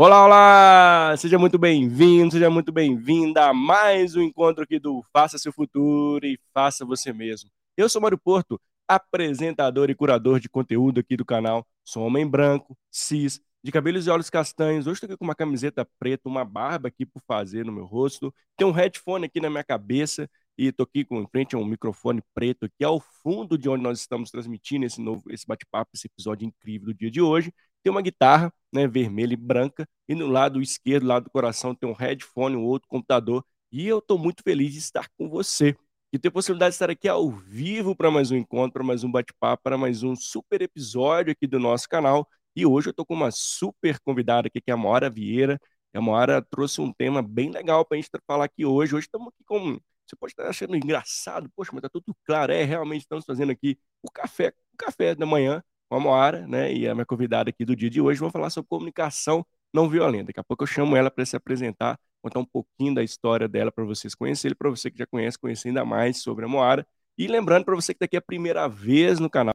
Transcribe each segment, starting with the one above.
Olá, olá! Seja muito bem-vindo, seja muito bem-vinda a mais um encontro aqui do Faça Seu Futuro e Faça Você Mesmo. Eu sou Mário Porto, apresentador e curador de conteúdo aqui do canal. Sou homem branco, cis, de cabelos e olhos castanhos. Hoje estou aqui com uma camiseta preta, uma barba aqui por fazer no meu rosto. Tem um headphone aqui na minha cabeça e estou aqui com em frente a um microfone preto aqui ao fundo de onde nós estamos transmitindo esse novo esse bate-papo, esse episódio incrível do dia de hoje tem uma guitarra, né, vermelha e branca, e no lado esquerdo, lado do coração, tem um headphone, um outro computador, e eu estou muito feliz de estar com você, e ter a possibilidade de estar aqui ao vivo para mais um encontro, para mais um bate-papo, para mais um super episódio aqui do nosso canal, e hoje eu estou com uma super convidada aqui, que é a Moara Vieira, a Moara trouxe um tema bem legal para a gente falar aqui hoje, hoje estamos aqui com... Você pode estar achando engraçado, poxa, mas está tudo claro, é, realmente estamos fazendo aqui o café, o café da manhã, com a Moara, né? E a minha convidada aqui do dia de hoje, vamos falar sobre comunicação não violenta. Daqui a pouco eu chamo ela para se apresentar, contar um pouquinho da história dela para vocês conhecerem, para você que já conhece, conhecer ainda mais sobre a Moara. E lembrando para você que daqui é a primeira vez no canal,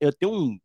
eu tenho um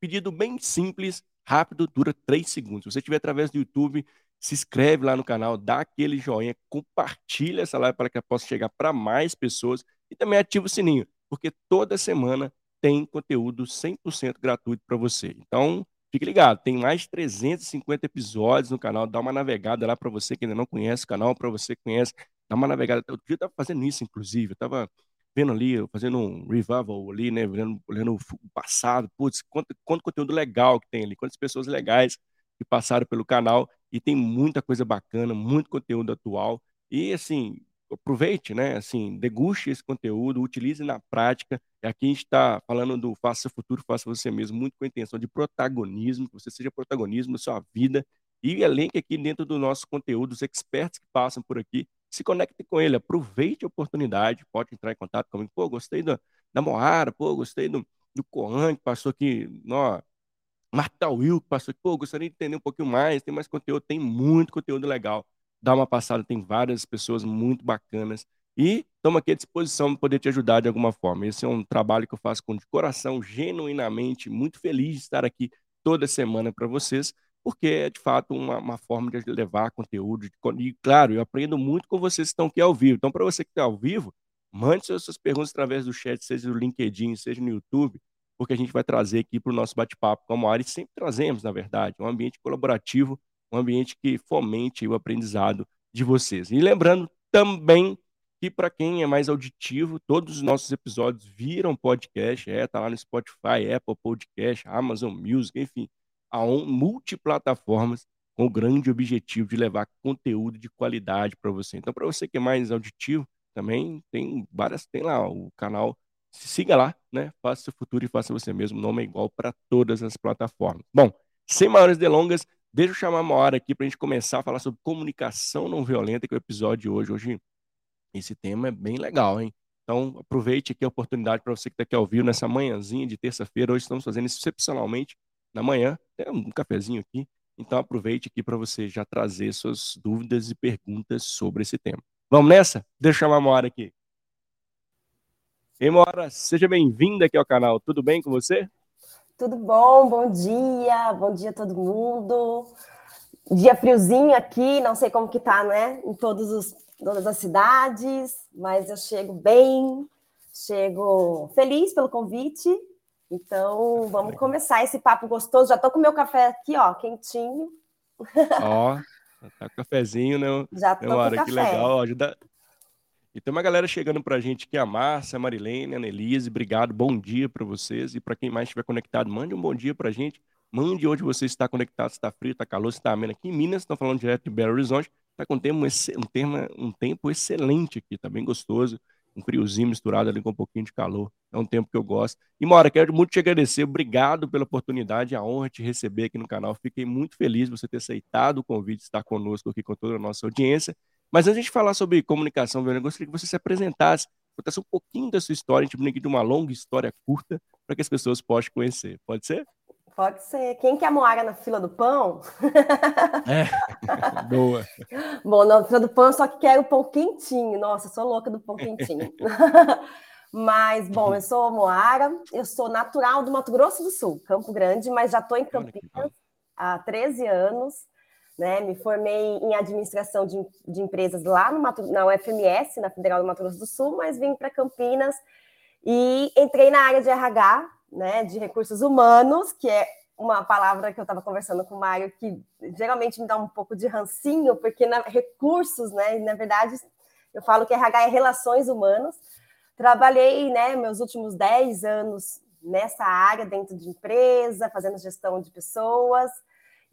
pedido bem simples, rápido, dura três segundos. Se você estiver através do YouTube, se inscreve lá no canal, dá aquele joinha, compartilha essa live para que eu possa chegar para mais pessoas e também ativa o sininho, porque toda semana tem conteúdo 100% gratuito para você. Então, fique ligado, tem mais de 350 episódios no canal, dá uma navegada lá para você que ainda não conhece o canal, para você que conhece, dá uma navegada. Eu estava fazendo isso, inclusive, eu estava vendo ali, fazendo um revival ali, né, olhando, olhando o passado, putz, quanto, quanto conteúdo legal que tem ali, quantas pessoas legais que passaram pelo canal, e tem muita coisa bacana, muito conteúdo atual, e assim, aproveite, né? Assim, deguste esse conteúdo, utilize na prática. E aqui a gente está falando do faça futuro, faça você mesmo, muito com a intenção de protagonismo, que você seja protagonismo na sua vida. E além que aqui dentro do nosso conteúdo, os experts que passam por aqui, se conectem com ele, aproveite a oportunidade, pode entrar em contato comigo. Pô, gostei da, da Moara, pô, gostei do, do Coan, que passou aqui, ó, Marta Will, que passou aqui, pô, gostaria de entender um pouquinho mais, tem mais conteúdo, tem muito conteúdo legal dá uma passada, tem várias pessoas muito bacanas. E estamos aqui à disposição para poder te ajudar de alguma forma. Esse é um trabalho que eu faço com de coração, genuinamente, muito feliz de estar aqui toda semana para vocês, porque é de fato uma, uma forma de levar conteúdo. De, e claro, eu aprendo muito com vocês que estão aqui ao vivo. Então, para você que está ao vivo, mande suas, suas perguntas através do chat, seja no LinkedIn, seja no YouTube, porque a gente vai trazer aqui para o nosso bate-papo como a área, sempre trazemos, na verdade, um ambiente colaborativo um ambiente que fomente o aprendizado de vocês. E lembrando também que para quem é mais auditivo, todos os nossos episódios viram podcast, é, tá lá no Spotify, Apple Podcast, Amazon Music, enfim, há um, multiplataformas com o grande objetivo de levar conteúdo de qualidade para você. Então, para você que é mais auditivo, também tem várias, tem lá o canal, siga lá, né? Faça seu futuro e faça você mesmo. O nome é igual para todas as plataformas. Bom, sem maiores delongas, Deixa eu chamar uma hora aqui para a gente começar a falar sobre comunicação não violenta, que é o episódio de hoje. Hoje, esse tema é bem legal, hein? Então, aproveite aqui a oportunidade para você que está aqui ao vivo nessa manhãzinha de terça-feira. Hoje estamos fazendo excepcionalmente na manhã. Tem um cafezinho aqui. Então, aproveite aqui para você já trazer suas dúvidas e perguntas sobre esse tema. Vamos nessa? Deixa eu chamar uma hora aqui. Ei, Mora, seja bem-vinda aqui ao canal. Tudo bem com você? Tudo bom? Bom dia, bom dia a todo mundo. Dia friozinho aqui, não sei como que tá, né? Em todos os, todas as cidades, mas eu chego bem, chego feliz pelo convite. Então, vamos começar esse papo gostoso. Já tô com meu café aqui, ó, quentinho. Ó, tá com cafezinho, né? Já tô com hora, café. Que legal, ajuda, e tem uma galera chegando para a gente aqui, a Márcia, a Marilene, a Nelise, obrigado, bom dia para vocês. E para quem mais estiver conectado, mande um bom dia para a gente. Mande onde você está conectado, se está frio, está calor, se está ameno. Aqui em Minas, estão falando direto de Belo Horizonte, está com um tempo, um, tema, um tempo excelente aqui, está bem gostoso. Um friozinho misturado ali com um pouquinho de calor. É um tempo que eu gosto. E, Mora, quero muito te agradecer. Obrigado pela oportunidade, a honra de te receber aqui no canal. Fiquei muito feliz de você ter aceitado o convite de estar conosco aqui com toda a nossa audiência. Mas antes de falar sobre comunicação, eu gostaria que você se apresentasse, contasse um pouquinho da sua história, a gente aqui de uma longa história curta, para que as pessoas possam conhecer. Pode ser? Pode ser. Quem quer moara na fila do pão? É, boa. Bom, na fila do pão eu só quero o pão quentinho. Nossa, sou louca do pão quentinho. mas, bom, eu sou Moara, eu sou natural do Mato Grosso do Sul, Campo Grande, mas já estou em Campinas há 13 anos. Né? Me formei em administração de, de empresas lá no Mato, na UFMS, na Federal do Mato Grosso do Sul, mas vim para Campinas e entrei na área de RH, né, de recursos humanos, que é uma palavra que eu estava conversando com o Mário, que geralmente me dá um pouco de rancinho, porque na, recursos, né, na verdade, eu falo que RH é relações humanas. Trabalhei, né, meus últimos 10 anos nessa área dentro de empresa, fazendo gestão de pessoas,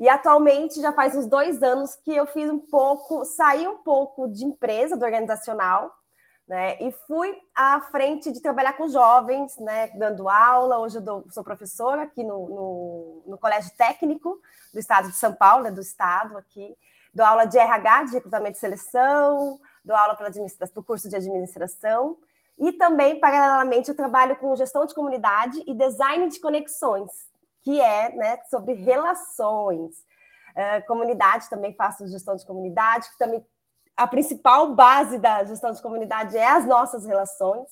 e atualmente já faz uns dois anos que eu fiz um pouco, saí um pouco de empresa, do organizacional, né? E fui à frente de trabalhar com jovens, né? Dando aula. Hoje eu dou, sou professora aqui no, no, no, Colégio Técnico do Estado de São Paulo, né? do Estado aqui. Dou aula de RH, de recrutamento e seleção, dou aula para o curso de administração. E também, paralelamente, eu trabalho com gestão de comunidade e design de conexões, que é né, sobre relações. Uh, comunidade, também faço gestão de comunidade, que também a principal base da gestão de comunidade é as nossas relações.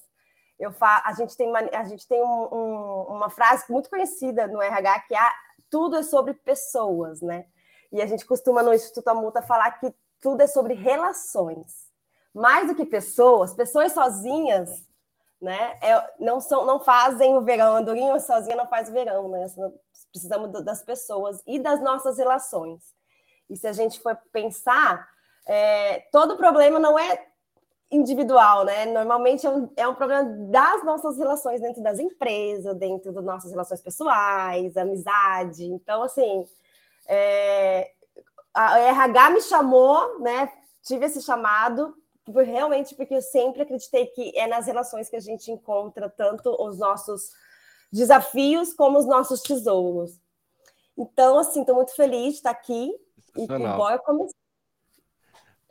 Eu fa a gente tem, uma, a gente tem um, um, uma frase muito conhecida no RH que é tudo é sobre pessoas, né? E a gente costuma no Instituto Amuta falar que tudo é sobre relações. Mais do que pessoas, pessoas sozinhas, né? É, não, são, não fazem o verão, andorinha sozinha não faz o verão, né? Precisamos das pessoas e das nossas relações. E se a gente for pensar, é, todo problema não é individual, né? Normalmente é um, é um, problema das nossas relações dentro das empresas, dentro das nossas relações pessoais, amizade. Então, assim, é, a RH me chamou, né? Tive esse chamado realmente porque eu sempre acreditei que é nas relações que a gente encontra tanto os nossos desafios como os nossos tesouros. Então, assim, estou muito feliz de estar aqui e com o Boy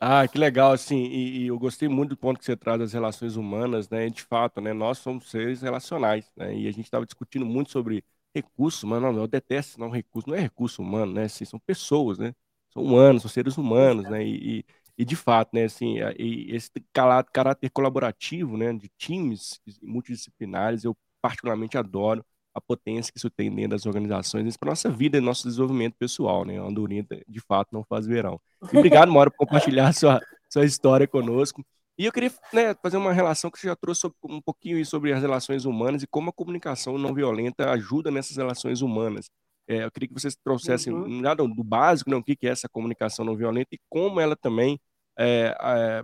ah, que legal, assim, e, e, eu gostei muito do ponto que você traz das relações humanas, né? De fato, né? Nós somos seres relacionais, né? E a gente estava discutindo muito sobre recursos, mas não, eu detesto não recurso, não é recurso humano, né? Assim, são pessoas, né? São humanos, são seres humanos, né? E, e, de fato, né? Assim, esse caráter colaborativo, né? De times multidisciplinares, eu particularmente adoro a potência que isso tem dentro das organizações, para nossa vida e nosso desenvolvimento pessoal, né? A andorinha, de fato, não faz verão. E obrigado, Mauro, por compartilhar sua, sua história conosco. E eu queria né, fazer uma relação que você já trouxe um pouquinho sobre as relações humanas e como a comunicação não violenta ajuda nessas relações humanas. É, eu queria que vocês trouxessem uhum. nada do básico, né, o que é essa comunicação não violenta e como ela também é, é,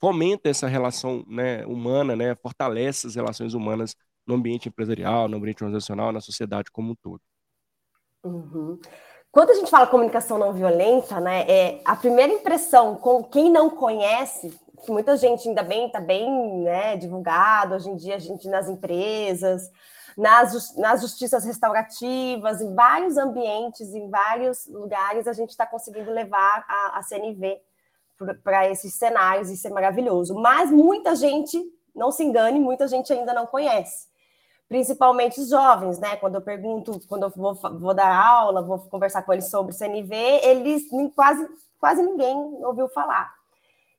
fomenta essa relação né, humana, né, fortalece as relações humanas no ambiente empresarial, no ambiente organizacional, na sociedade como um todo. Uhum. Quando a gente fala comunicação não violenta, né, é a primeira impressão com quem não conhece, que muita gente ainda bem está bem né, divulgado hoje em dia, a gente nas empresas, nas, nas justiças restaurativas, em vários ambientes, em vários lugares, a gente está conseguindo levar a, a CNV para esses cenários, isso é maravilhoso. Mas muita gente, não se engane, muita gente ainda não conhece principalmente os jovens, né? Quando eu pergunto, quando eu vou, vou dar aula, vou conversar com eles sobre CNV, eles quase, quase ninguém ouviu falar.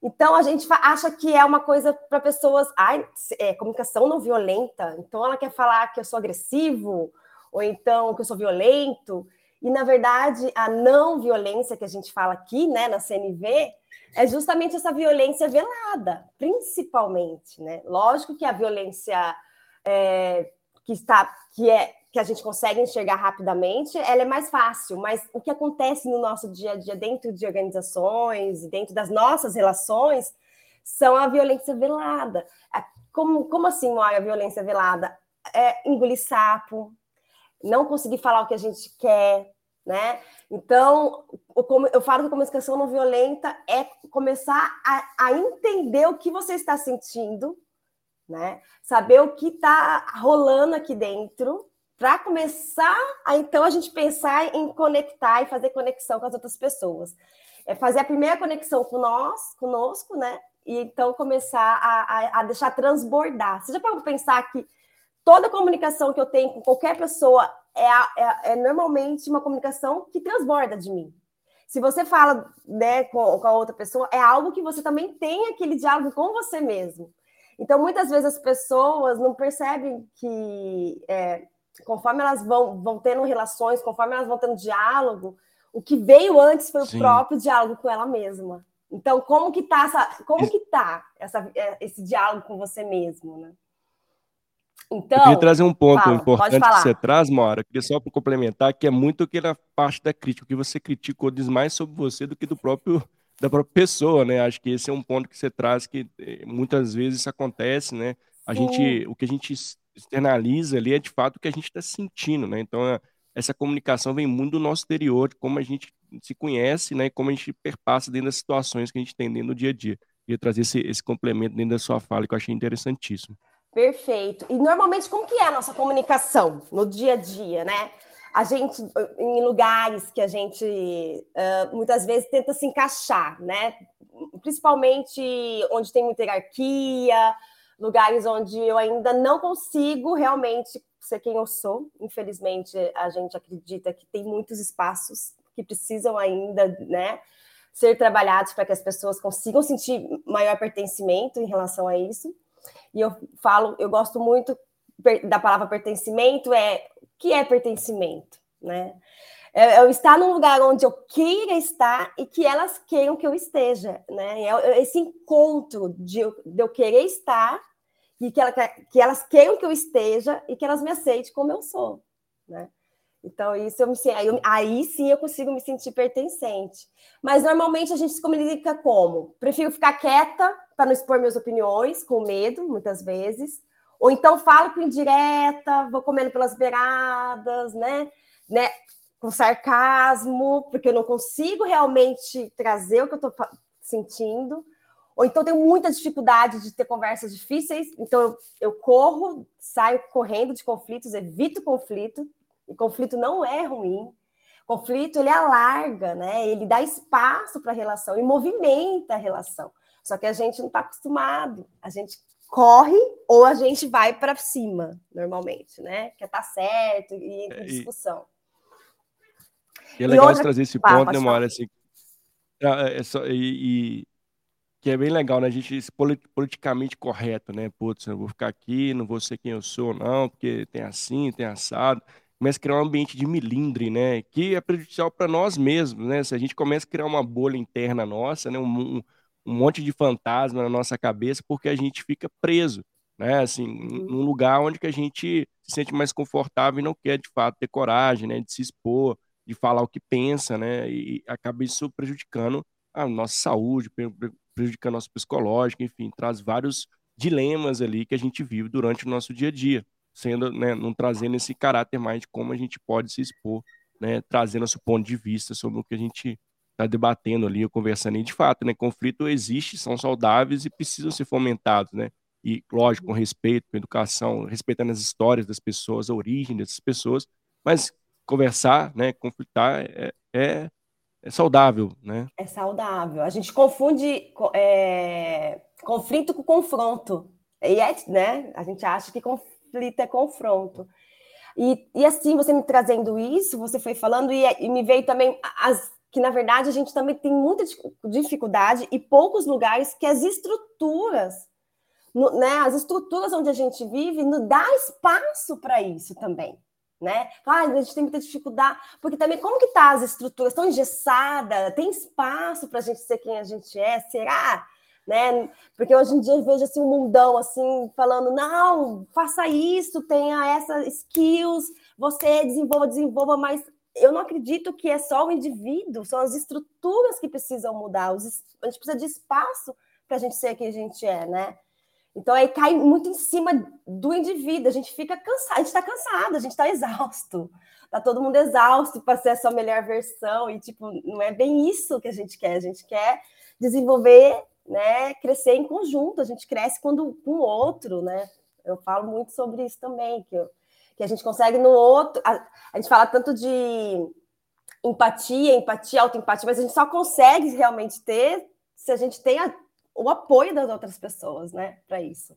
Então a gente acha que é uma coisa para pessoas, ai, é, comunicação não violenta, então ela quer falar que eu sou agressivo, ou então que eu sou violento. E na verdade, a não violência que a gente fala aqui, né, na CNV, é justamente essa violência velada, principalmente, né? Lógico que a violência é, que está que é que a gente consegue enxergar rapidamente, ela é mais fácil, mas o que acontece no nosso dia a dia dentro de organizações, dentro das nossas relações, são a violência velada. Como, como assim, a violência velada? É engolir sapo, não conseguir falar o que a gente quer, né? Então, eu falo que a comunicação não violenta é começar a, a entender o que você está sentindo, né? Saber o que está rolando aqui dentro, para começar a então a gente pensar em conectar e fazer conexão com as outras pessoas. É fazer a primeira conexão com nós, conosco, né? E então começar a, a, a deixar transbordar. Você já pode pensar que toda comunicação que eu tenho com qualquer pessoa é, é, é, normalmente uma comunicação que transborda de mim. Se você fala né, com, com a outra pessoa, é algo que você também tem aquele diálogo com você mesmo. Então, muitas vezes as pessoas não percebem que, é, conforme elas vão, vão tendo relações, conforme elas vão tendo diálogo, O que veio antes foi Sim. o próprio diálogo com ela mesma. Então, como que tá essa, como que tá essa, é, esse diálogo com você mesmo, né? Então, eu queria trazer um ponto fala, importante que você traz, Mora, queria só para complementar, que é muito aquela parte da crítica, que você critica diz mais sobre você do que do próprio da própria pessoa, né? Acho que esse é um ponto que você traz que eh, muitas vezes isso acontece, né? A Sim. gente, o que a gente externaliza ali é de fato o que a gente está sentindo, né? Então, é, essa comunicação vem muito do nosso exterior, de como a gente se conhece, né? E como a gente perpassa dentro das situações que a gente tem dentro do dia a dia. Queria trazer esse, esse complemento dentro da sua fala que eu achei interessantíssimo. Perfeito. E normalmente, como que é a nossa comunicação no dia a dia, né? A gente, em lugares que a gente uh, muitas vezes tenta se encaixar, né? Principalmente onde tem muita hierarquia, lugares onde eu ainda não consigo realmente ser quem eu sou. Infelizmente, a gente acredita que tem muitos espaços que precisam ainda, né? Ser trabalhados para que as pessoas consigam sentir maior pertencimento em relação a isso. E eu falo, eu gosto muito da palavra pertencimento, é o que é pertencimento, né? É, eu estar num lugar onde eu queira estar e que elas queiram que eu esteja, né? É esse encontro de eu, de eu querer estar e que, ela, que elas queiram que eu esteja e que elas me aceitem como eu sou, né? Então, isso eu me aí, aí sim eu consigo me sentir pertencente. Mas normalmente a gente se comunica como? Prefiro ficar quieta para não expor minhas opiniões, com medo, muitas vezes. Ou então falo com indireta, vou comendo pelas beiradas, né? né? Com sarcasmo, porque eu não consigo realmente trazer o que eu estou sentindo. Ou então tenho muita dificuldade de ter conversas difíceis, então eu, eu corro, saio correndo de conflitos, evito conflito, e conflito não é ruim. Conflito ele alarga, né? Ele dá espaço para a relação e movimenta a relação. Só que a gente não está acostumado. A gente corre ou a gente vai para cima, normalmente, né? Quer estar tá certo e entra em é, discussão. E é legal outra... trazer esse ponto, né? Assim, é, é só, e, e, que é bem legal, né? A gente ser politicamente correto, né? Putz, eu vou ficar aqui, não vou ser quem eu sou, não, porque tem assim, tem assado começa a criar um ambiente de milindre, né? Que é prejudicial para nós mesmos, né? Se a gente começa a criar uma bolha interna nossa, né? Um, um, monte de fantasma na nossa cabeça, porque a gente fica preso, né? Assim, num lugar onde que a gente se sente mais confortável e não quer, de fato, ter coragem, né? De se expor, de falar o que pensa, né? E acaba isso prejudicando a nossa saúde, prejudicando nosso psicológico, enfim, traz vários dilemas ali que a gente vive durante o nosso dia a dia sendo, né, não trazendo esse caráter mais de como a gente pode se expor, né, trazendo nosso ponto de vista sobre o que a gente está debatendo ali, conversando. E de fato, né, conflito existe, são saudáveis e precisam ser fomentados, né? E, lógico, com respeito, com educação, respeitando as histórias das pessoas, a origem dessas pessoas, mas conversar, né, conflitar é, é, é saudável, né? É saudável. A gente confunde é, conflito com confronto. E é, né? A gente acha que conflito conflito é confronto. E, e assim, você me trazendo isso, você foi falando, e, e me veio também as, que, na verdade, a gente também tem muita dificuldade e poucos lugares que as estruturas, no, né, as estruturas onde a gente vive, não dá espaço para isso também. Né? Ah, a gente tem muita dificuldade, porque também como que tá as estruturas tão engessadas, tem espaço para a gente ser quem a gente é? Será? Né? Porque hoje em dia eu vejo assim um mundão assim falando: "Não, faça isso, tenha essas skills, você desenvolva, desenvolva", mas eu não acredito que é só o indivíduo, são as estruturas que precisam mudar. a gente precisa de espaço para a gente ser quem a gente é, né? Então aí cai muito em cima do indivíduo, a gente fica cansado, a gente está cansado, a gente está exausto, tá todo mundo exausto para ser a sua melhor versão, e tipo, não é bem isso que a gente quer, a gente quer desenvolver né, crescer em conjunto, a gente cresce quando com o outro, né? Eu falo muito sobre isso também, que, eu, que a gente consegue no outro. A, a gente fala tanto de empatia, empatia, autoempatia, mas a gente só consegue realmente ter se a gente tem a, o apoio das outras pessoas, né, para isso.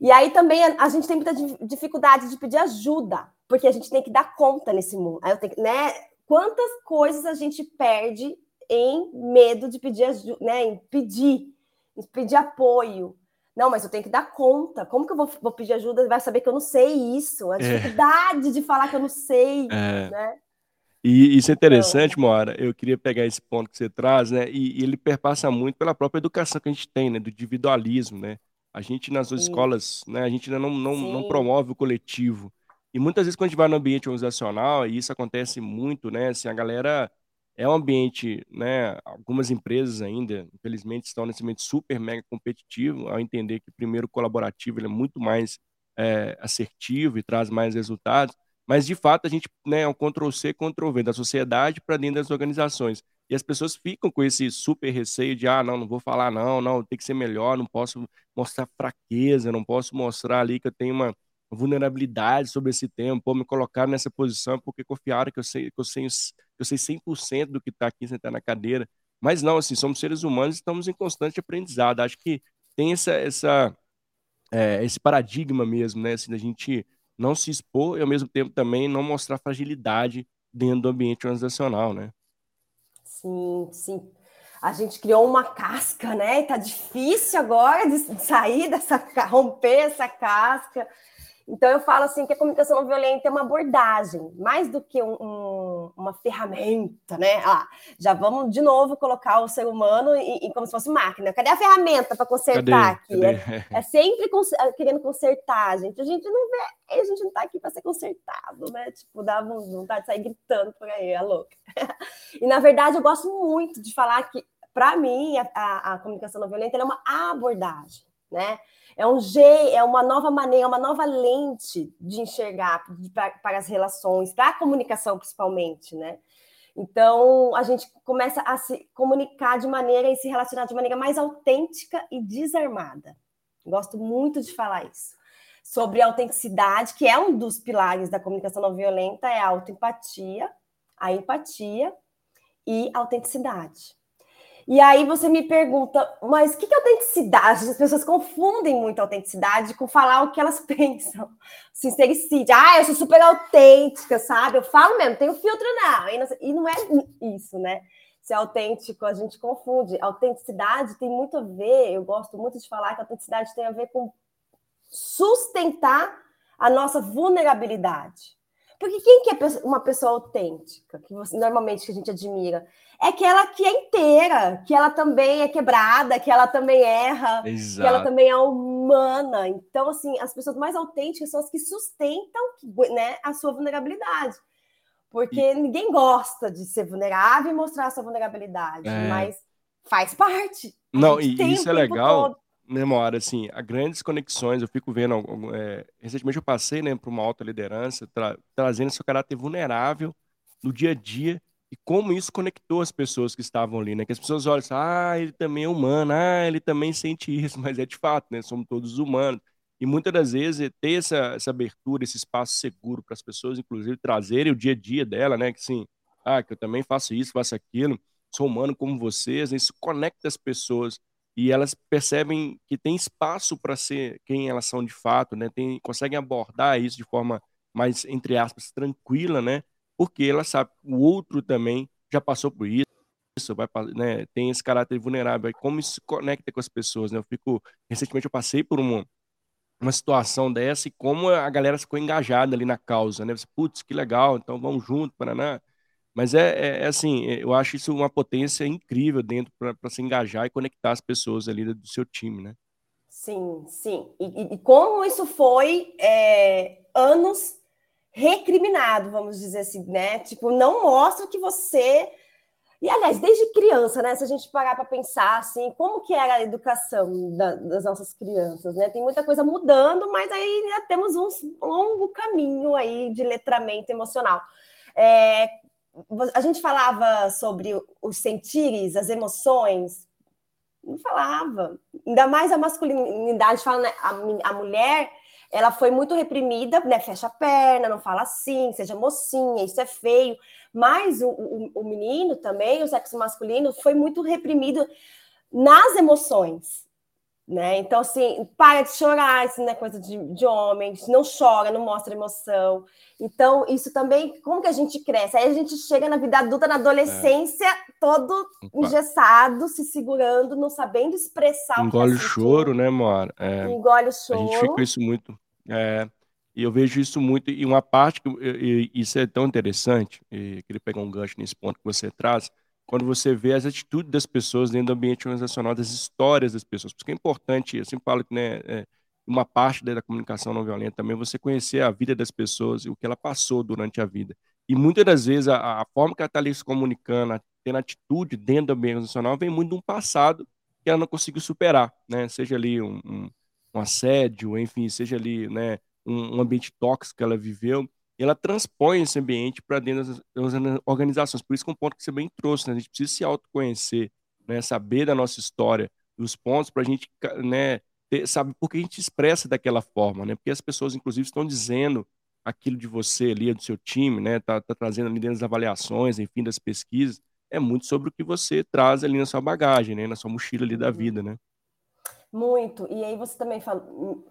E aí também a, a, gente tem muita dificuldade de pedir ajuda, porque a gente tem que dar conta nesse mundo. Aí eu tenho, né? Quantas coisas a gente perde em medo de pedir ajuda, né? Em pedir, em pedir apoio. Não, mas eu tenho que dar conta. Como que eu vou, vou pedir ajuda? Vai saber que eu não sei isso. A é. dificuldade é. de falar que eu não sei, é. né? E isso é interessante, então, Moara. Eu queria pegar esse ponto que você traz, né? E, e, ele perpassa muito pela própria educação que a gente tem, né? Do individualismo, né? A gente nas Sim. escolas, né? A gente ainda não, não, não promove o coletivo. E muitas vezes quando a gente vai no ambiente organizacional, e isso acontece muito, né? Assim, a galera é um ambiente, né? Algumas empresas ainda, infelizmente, estão nesse ambiente super mega competitivo, ao entender que primeiro o colaborativo é muito mais é, assertivo e traz mais resultados. Mas, de fato, a gente né, é um Ctrl-C, Ctrl-V da sociedade para dentro das organizações. E as pessoas ficam com esse super receio de, ah, não, não vou falar não, não, tem que ser melhor, não posso mostrar fraqueza, não posso mostrar ali que eu tenho uma vulnerabilidade sobre esse tema, pô, me colocar nessa posição porque confiaram que eu sei, que eu sei, eu sei 100% do que está aqui sentado na cadeira. Mas não, assim, somos seres humanos e estamos em constante aprendizado. Acho que tem essa, essa, é, esse paradigma mesmo, né, assim, da gente não se expor e, ao mesmo tempo, também não mostrar fragilidade dentro do ambiente organizacional, né? Sim, sim. A gente criou uma casca, né? E tá difícil agora de sair dessa, romper essa casca. Então, eu falo assim que a comunicação não violenta é uma abordagem, mais do que um, um, uma ferramenta, né? Ah, já vamos de novo colocar o ser humano em, em como se fosse máquina. Cadê a ferramenta para consertar Cadê? aqui? Cadê? É, é, sempre cons é, querendo consertar, gente. A gente não vê, a gente não está aqui para ser consertado, né? Tipo, dá vontade de sair gritando por aí, é louca. e, na verdade, eu gosto muito de falar que, para mim, a, a, a comunicação não violenta é uma abordagem, né? É um G, é uma nova maneira, uma nova lente de enxergar para, as relações, para a comunicação principalmente, né? Então a gente começa a se comunicar de maneira e se relacionar de maneira mais autêntica e desarmada. Gosto muito de falar isso. Sobre autenticidade, que é um dos pilares da comunicação não violenta, é a autoempatia, a empatia e a autenticidade. E aí você me pergunta, mas o que é autenticidade? As pessoas confundem muito autenticidade com falar o que elas pensam. Sincericídio. Ah, eu sou super autêntica, sabe? Eu falo mesmo, tenho filtro não. E não é isso, né? Ser autêntico, a gente confunde. Autenticidade tem muito a ver, eu gosto muito de falar que autenticidade tem a ver com sustentar a nossa vulnerabilidade. Porque quem que é uma pessoa autêntica, que você, normalmente que a gente admira? É aquela que é inteira, que ela também é quebrada, que ela também erra, Exato. que ela também é humana. Então, assim, as pessoas mais autênticas são as que sustentam né, a sua vulnerabilidade. Porque e... ninguém gosta de ser vulnerável e mostrar a sua vulnerabilidade, é... mas faz parte. Não, e isso é legal, memória, assim, a grandes conexões, eu fico vendo, é, recentemente eu passei, né, para uma alta liderança, tra trazendo seu caráter vulnerável no dia a dia, e como isso conectou as pessoas que estavam ali, né? Que as pessoas olham assim, ah, ele também é humano, ah, ele também sente isso, mas é de fato, né? Somos todos humanos. E muitas das vezes é ter essa, essa abertura, esse espaço seguro para as pessoas, inclusive, trazerem o dia a dia dela, né? Que assim, ah, que eu também faço isso, faço aquilo, sou humano como vocês, né? isso conecta as pessoas e elas percebem que tem espaço para ser quem elas são de fato, né? Tem, conseguem abordar isso de forma mais, entre aspas, tranquila, né? Porque ela sabe que o outro também já passou por isso, vai, né, tem esse caráter vulnerável. Como isso se conecta com as pessoas, né? Eu fico, recentemente eu passei por uma, uma situação dessa e como a galera ficou engajada ali na causa, né? Putz, que legal, então vamos junto, Paraná. Mas é, é, é, assim, é, eu acho isso uma potência incrível dentro para se engajar e conectar as pessoas ali do seu time, né? Sim, sim. E, e como isso foi é, anos recriminado, vamos dizer assim, né? Tipo, não mostra que você. E, aliás, desde criança, né? Se a gente parar para pensar, assim, como que era a educação da, das nossas crianças, né? Tem muita coisa mudando, mas aí já temos um longo caminho aí de letramento emocional. É, a gente falava sobre os sentires, as emoções, não falava. Ainda mais a masculinidade, fala, né? a, a mulher ela foi muito reprimida, né? Fecha a perna, não fala assim, seja mocinha, isso é feio. Mas o, o, o menino também, o sexo masculino, foi muito reprimido nas emoções. Né? Então, assim, para de chorar, isso não é coisa de, de homem, não chora, não mostra emoção. Então, isso também, como que a gente cresce? Aí a gente chega na vida adulta, na adolescência, é. todo Opa. engessado, se segurando, não sabendo expressar Engole o, que tá o choro, né, Mora? É, Engole o choro. A gente fica isso muito. É, E eu vejo isso muito, e uma parte que e, isso é tão interessante, e queria pegar um gancho nesse ponto que você traz, quando você vê as atitudes das pessoas dentro do ambiente organizacional, das histórias das pessoas. Porque é importante, eu sempre falo que né, é, uma parte da comunicação não violenta também é você conhecer a vida das pessoas e o que ela passou durante a vida. E muitas das vezes a, a forma que ela está ali se comunicando, tendo atitude dentro do ambiente organizacional, vem muito de um passado que ela não conseguiu superar, né? Seja ali um, um, um assédio, enfim, seja ali né, um, um ambiente tóxico que ela viveu ela transpõe esse ambiente para dentro das, das, organizações. Por isso que é um ponto que você bem trouxe, né? a gente precisa se autoconhecer, né? saber da nossa história, dos pontos para a gente né, ter, saber por que a gente expressa daquela forma, né? porque as pessoas, inclusive, estão dizendo aquilo de você ali, do seu time, né? Tá, tá trazendo ali dentro das avaliações, enfim, das pesquisas, é muito sobre o que você traz ali na sua bagagem, né? Na sua mochila ali da uhum. vida, né? Muito. E aí você também fal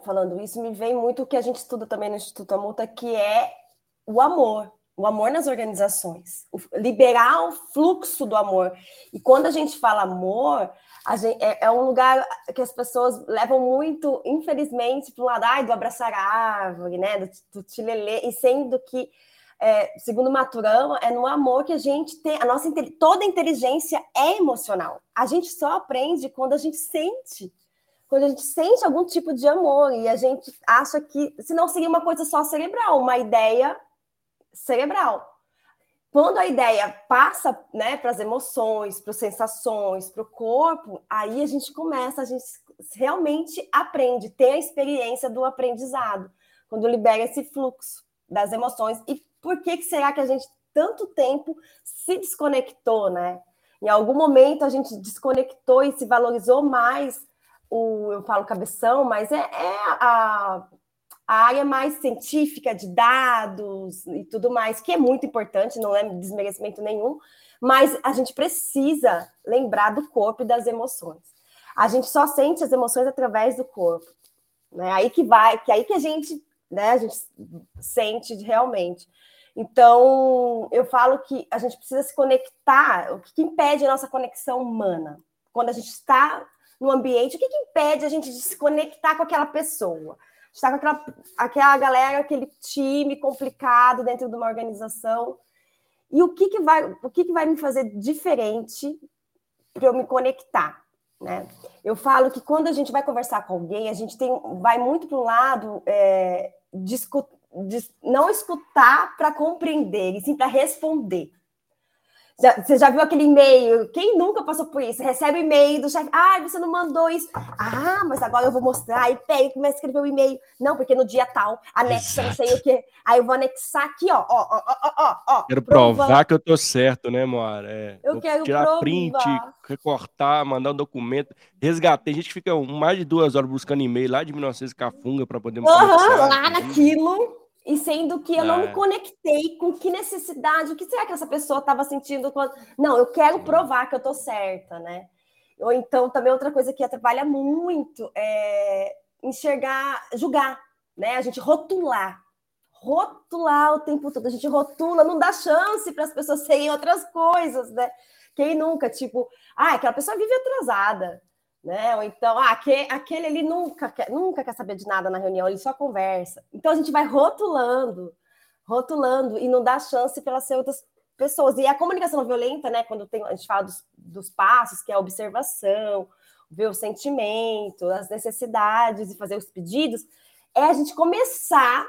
falando isso, me vem muito o que a gente estuda também no Instituto Amuta, que é o amor, o amor nas organizações, liberar o fluxo do amor. E quando a gente fala amor, gente, é, é, um lugar que as pessoas levam muito, infelizmente, para o lado ai, do abraçar a árvore, né, do, do tilelê, e sendo que, é, segundo Maturama, é no amor que a gente tem, a nossa toda inteligência é emocional. A gente só aprende quando a gente sente quando a gente sente algum tipo de amor e a gente acha que, se não seria uma coisa só cerebral, uma ideia cerebral. Quando a ideia passa né, para as emoções, para as sensações, para o corpo, aí a gente começa, a gente realmente aprende, tem a experiência do aprendizado, quando libera esse fluxo das emoções. E por que, que será que a gente tanto tempo se desconectou, né? Em algum momento a gente desconectou e se valorizou mais o, eu falo cabeção, mas é, é a, a área mais científica de dados e tudo mais, que é muito importante, não é desmerecimento nenhum, mas a gente precisa lembrar do corpo e das emoções. A gente só sente as emoções através do corpo. Né? Aí que vai, que aí que a gente, né, a gente sente realmente. Então, eu falo que a gente precisa se conectar. O que impede a nossa conexão humana? Quando a gente está no ambiente, o que, que impede a gente de se conectar com aquela pessoa? Está com aquela, aquela galera, aquele time complicado dentro de uma organização. E o que, que, vai, o que, que vai me fazer diferente para eu me conectar? Né? Eu falo que quando a gente vai conversar com alguém, a gente tem, vai muito para um lado é, de, de não escutar para compreender, e sim para responder. Você já viu aquele e-mail? Quem nunca passou por isso? recebe e-mail do chefe. Ah, você não mandou isso. Ah, mas agora eu vou mostrar. Aí pega e começa a escrever o e-mail. Não, porque no dia tal, anexa não sei o quê. Aí eu vou anexar aqui, ó. ó, ó, ó, ó, ó quero provar que eu tô certo, né, Moara? É, eu quero tirar provar. print, recortar, mandar um documento. Resgatei. A gente fica mais de duas horas buscando e-mail lá de 1900 Cafunga para poder... Uhum, lá naquilo e sendo que eu é. não me é. conectei com que necessidade, o que será que essa pessoa estava sentindo quando. Não, eu quero provar que eu estou certa, né? Ou então também outra coisa que atrapalha muito é enxergar, julgar, né? A gente rotular. Rotular o tempo todo, a gente rotula, não dá chance para as pessoas serem outras coisas, né? Quem nunca, tipo, ah, aquela pessoa vive atrasada né? Ou então, ah, aquele, aquele ele nunca quer, nunca quer saber de nada na reunião, ele só conversa. Então a gente vai rotulando, rotulando e não dá chance para ser outras pessoas. E a comunicação violenta, né? Quando tem, a gente fala dos, dos passos, que é a observação, ver o sentimento, as necessidades e fazer os pedidos, é a gente começar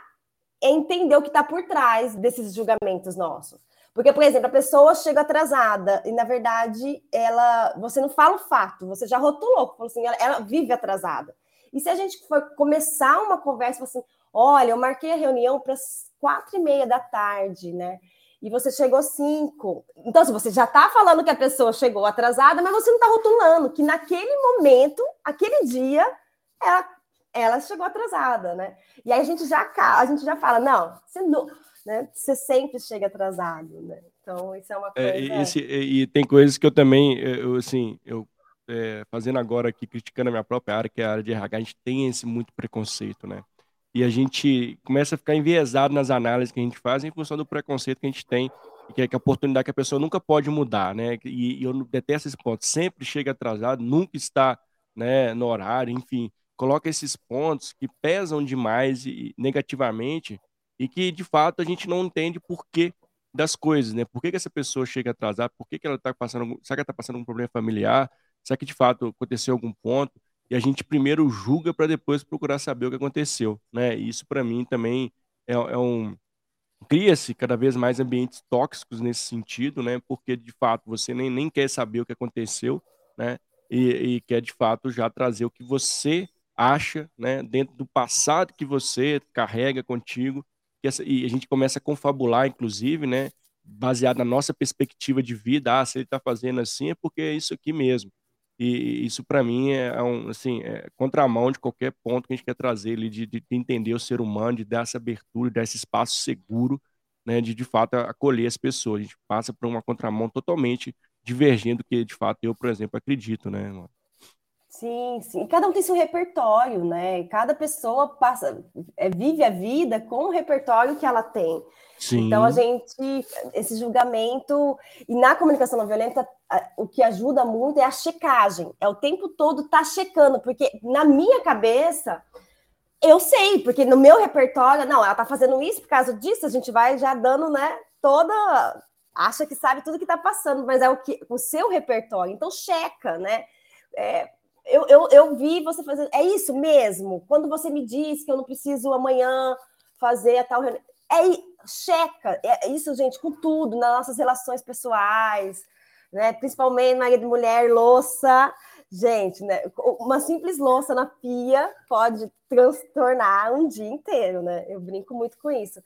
a entender o que está por trás desses julgamentos nossos. Porque, por exemplo, a pessoa chega atrasada e, na verdade, ela, você não fala o fato, você já rotulou, assim, ela, ela vive atrasada. E se a gente for começar uma conversa, assim, olha, eu marquei a reunião para as quatro e meia da tarde, né? E você chegou cinco. Então, se você já está falando que a pessoa chegou atrasada, mas você não está rotulando que naquele momento, aquele dia, ela, ela chegou atrasada, né? E aí a gente já a gente já fala, não, você não né? Você sempre chega atrasado, né? Então, isso é uma é, coisa... É, esse, e, tem coisas que eu também, eu, assim, eu é, fazendo agora aqui, criticando a minha própria área, que é a área de RH, a gente tem esse muito preconceito, né? E a gente começa a ficar enviesado nas análises que a gente faz em função do preconceito que a gente tem, e que é a oportunidade que a pessoa nunca pode mudar, né? E, e eu detesto esse ponto, sempre chega atrasado, nunca está né, no horário, enfim coloca esses pontos que pesam demais e negativamente e que de fato a gente não entende por quê das coisas, né? Por que, que essa pessoa chega atrasada? Por que, que ela está passando? Será que ela está passando um problema familiar? Será que de fato aconteceu algum ponto? E a gente primeiro julga para depois procurar saber o que aconteceu, né? E isso para mim também é, é um cria-se cada vez mais ambientes tóxicos nesse sentido, né? Porque de fato você nem, nem quer saber o que aconteceu, né? E, e quer de fato já trazer o que você acha, né? Dentro do passado que você carrega contigo essa, e a gente começa a confabular, inclusive, né? Baseado na nossa perspectiva de vida, ah, se ele está fazendo assim é porque é isso aqui mesmo. E isso para mim é, é um assim, é contramão de qualquer ponto que a gente quer trazer ali de, de entender o ser humano, de dar essa abertura, de dar esse espaço seguro, né, de de fato acolher as pessoas. A gente passa por uma contramão totalmente divergente do que de fato eu, por exemplo, acredito, né? Mano? Sim, sim. Cada um tem seu repertório, né? Cada pessoa passa, é, vive a vida com o repertório que ela tem. Sim. Então a gente, esse julgamento e na comunicação não violenta, o que ajuda muito é a checagem. É o tempo todo tá checando, porque na minha cabeça eu sei, porque no meu repertório, não, ela tá fazendo isso por causa disso, a gente vai já dando, né, toda acha que sabe tudo que tá passando, mas é o que o seu repertório. Então checa, né? É, eu, eu, eu vi você fazendo. É isso mesmo? Quando você me diz que eu não preciso amanhã fazer a tal reunião. É, checa. É isso, gente, com tudo, nas nossas relações pessoais, né? Principalmente marido e mulher, louça. Gente, né? Uma simples louça na pia pode transtornar um dia inteiro, né? Eu brinco muito com isso.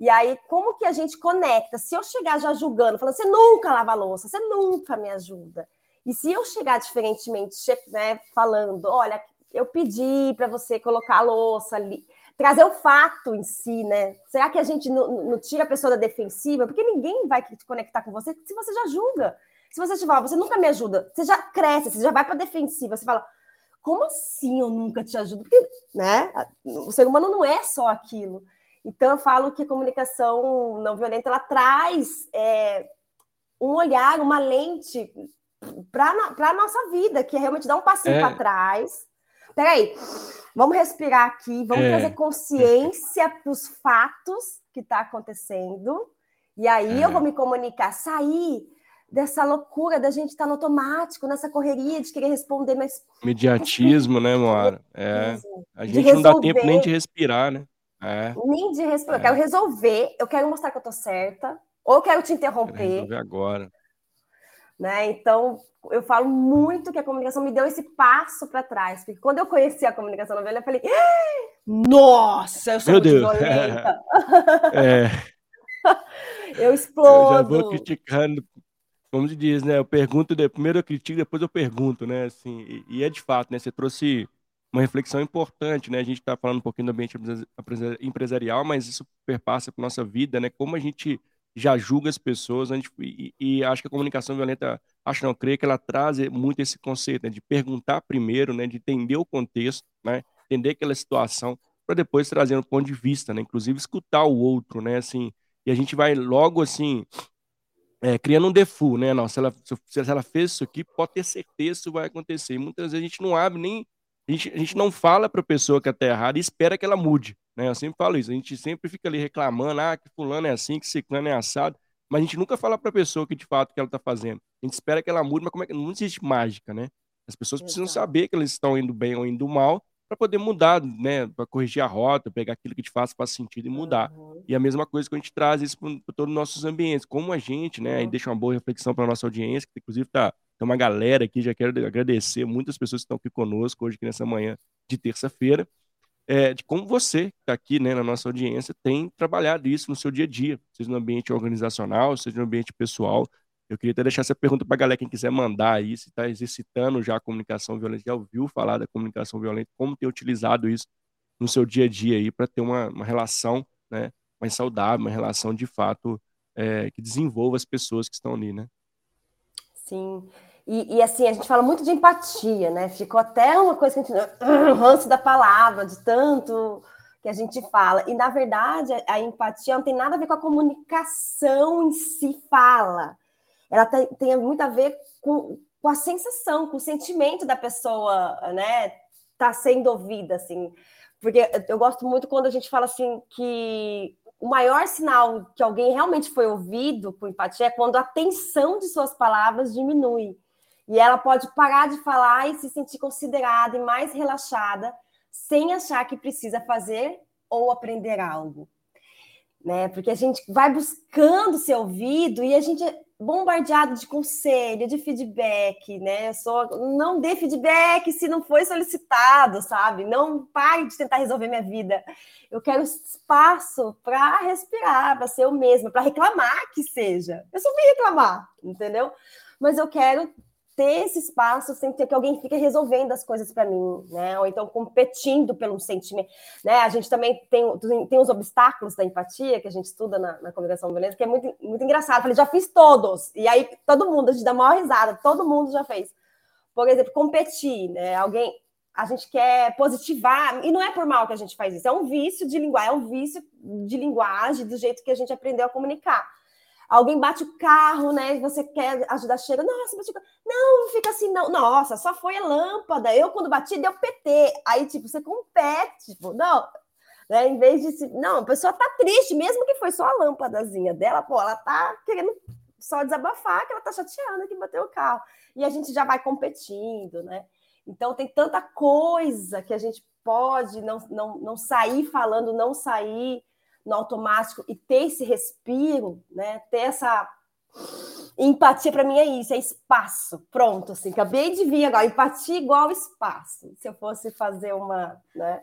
E aí, como que a gente conecta? Se eu chegar já julgando, falando, você nunca lava louça, você nunca me ajuda. E se eu chegar diferentemente, né, falando, olha, eu pedi para você colocar a louça ali, trazer o fato em si, né? Será que a gente não, não, tira a pessoa da defensiva? Porque ninguém vai te conectar com você se você já julga. Se você te fala, você nunca me ajuda, você já cresce, você já vai para defensiva, você fala, como assim eu nunca te ajudo? Porque, né? O ser humano não é só aquilo. Então eu falo que a comunicação não violenta ela traz é, um olhar, uma lente para a nossa vida, que é realmente dar um passinho é. para trás. Peraí, vamos respirar aqui, vamos é. trazer consciência para os fatos que está acontecendo. E aí é. eu vou me comunicar, sair dessa loucura da gente estar tá no automático, nessa correria de querer responder, mas. Mediatismo, né, Moara? É. A gente não dá tempo nem de respirar, né? É. Nem de respirar. Eu quero é. resolver, eu quero mostrar que eu tô certa, ou eu quero te interromper. Quero resolver agora. Né? Então, eu falo muito que a comunicação me deu esse passo para trás, porque quando eu conheci a comunicação novelha, eu falei: Nossa, eu sou Meu Deus. violenta. é. eu explodo. Eu já vou criticando, como se diz, né? Eu pergunto, primeiro eu critico, depois eu pergunto, né? Assim, e, e é de fato, né? Você trouxe uma reflexão importante, né? A gente está falando um pouquinho do ambiente empresarial, mas isso perpassa para nossa vida, né? Como a gente já julga as pessoas. Gente, e, e, acho que a comunicação violenta, acho não, creio que ela traz muito esse conceito né, de perguntar primeiro, né, de entender o contexto, né, entender aquela situação, para depois trazer um ponto de vista, né, inclusive escutar o outro, né, assim, e a gente vai logo assim. É, criando um default, né? Não, se ela, se ela fez isso aqui, pode ter certeza isso vai acontecer. E muitas vezes a gente não abre nem. A gente, a gente não fala para a pessoa que está errada e espera que ela mude. Né? Eu sempre falo isso, a gente sempre fica ali reclamando, ah, que fulano é assim, que ciclano é assado, mas a gente nunca fala para a pessoa que de fato que ela está fazendo. A gente espera que ela mude, mas como é que não existe mágica, né? As pessoas precisam saber que elas estão indo bem ou indo mal para poder mudar, né? Para corrigir a rota, pegar aquilo que de fato faz sentido e mudar. Uhum. E a mesma coisa que a gente traz isso para todos os nossos ambientes. Como a gente, né? Uhum. Aí deixa uma boa reflexão para nossa audiência, que inclusive tá tem uma galera aqui, já quero agradecer muitas pessoas que estão aqui conosco hoje, aqui nessa manhã de terça-feira é, de como você, que está aqui né, na nossa audiência, tem trabalhado isso no seu dia a dia, seja no ambiente organizacional, seja no ambiente pessoal. Eu queria até deixar essa pergunta para a galera, quem quiser mandar aí, se está exercitando já a comunicação violenta, já ouviu falar da comunicação violenta, como tem utilizado isso no seu dia a dia aí para ter uma, uma relação né, mais saudável, uma relação de fato é, que desenvolva as pessoas que estão ali, né? Sim. E, e, assim, a gente fala muito de empatia, né? Ficou até uma coisa que a gente. ranço da palavra, de tanto que a gente fala. E, na verdade, a empatia não tem nada a ver com a comunicação em si fala. Ela tem, tem muito a ver com, com a sensação, com o sentimento da pessoa, né? tá sendo ouvida, assim. Porque eu gosto muito quando a gente fala assim que o maior sinal que alguém realmente foi ouvido com empatia é quando a tensão de suas palavras diminui. E ela pode parar de falar e se sentir considerada e mais relaxada, sem achar que precisa fazer ou aprender algo. Né? Porque a gente vai buscando ser ouvido e a gente bombardeado de conselho, de feedback, né? Eu sou, não dê feedback se não foi solicitado, sabe? Não pare de tentar resolver minha vida. Eu quero espaço para respirar, para ser eu mesma, para reclamar que seja. Eu só vim reclamar, entendeu? Mas eu quero ter esse espaço sem ter que alguém fique resolvendo as coisas para mim, né? Ou então competindo pelo sentimento, né? A gente também tem, tem os obstáculos da empatia que a gente estuda na, na comunicação violenta, que é muito, muito engraçado. Falei, já fiz todos. E aí todo mundo, a gente dá maior risada, todo mundo já fez. Por exemplo, competir, né? Alguém, a gente quer positivar, e não é por mal que a gente faz isso, é um vício de linguagem, é um vício de linguagem, do jeito que a gente aprendeu a comunicar alguém bate o carro, né? Você quer ajudar, chega, nossa, bate o carro. Não, não fica assim, não. Nossa, só foi a lâmpada. Eu, quando bati, deu PT. Aí, tipo, você compete, tipo, não. Né? Em vez de. Não, a pessoa tá triste, mesmo que foi só a lâmpadazinha dela, pô, ela tá querendo só desabafar que ela tá chateada que bateu o carro. E a gente já vai competindo, né? Então tem tanta coisa que a gente pode não, não, não sair falando, não sair no automático e ter esse respiro, né? Ter essa empatia para mim é isso, é espaço. Pronto, assim, acabei de vir agora, empatia igual espaço. Se eu fosse fazer uma, né?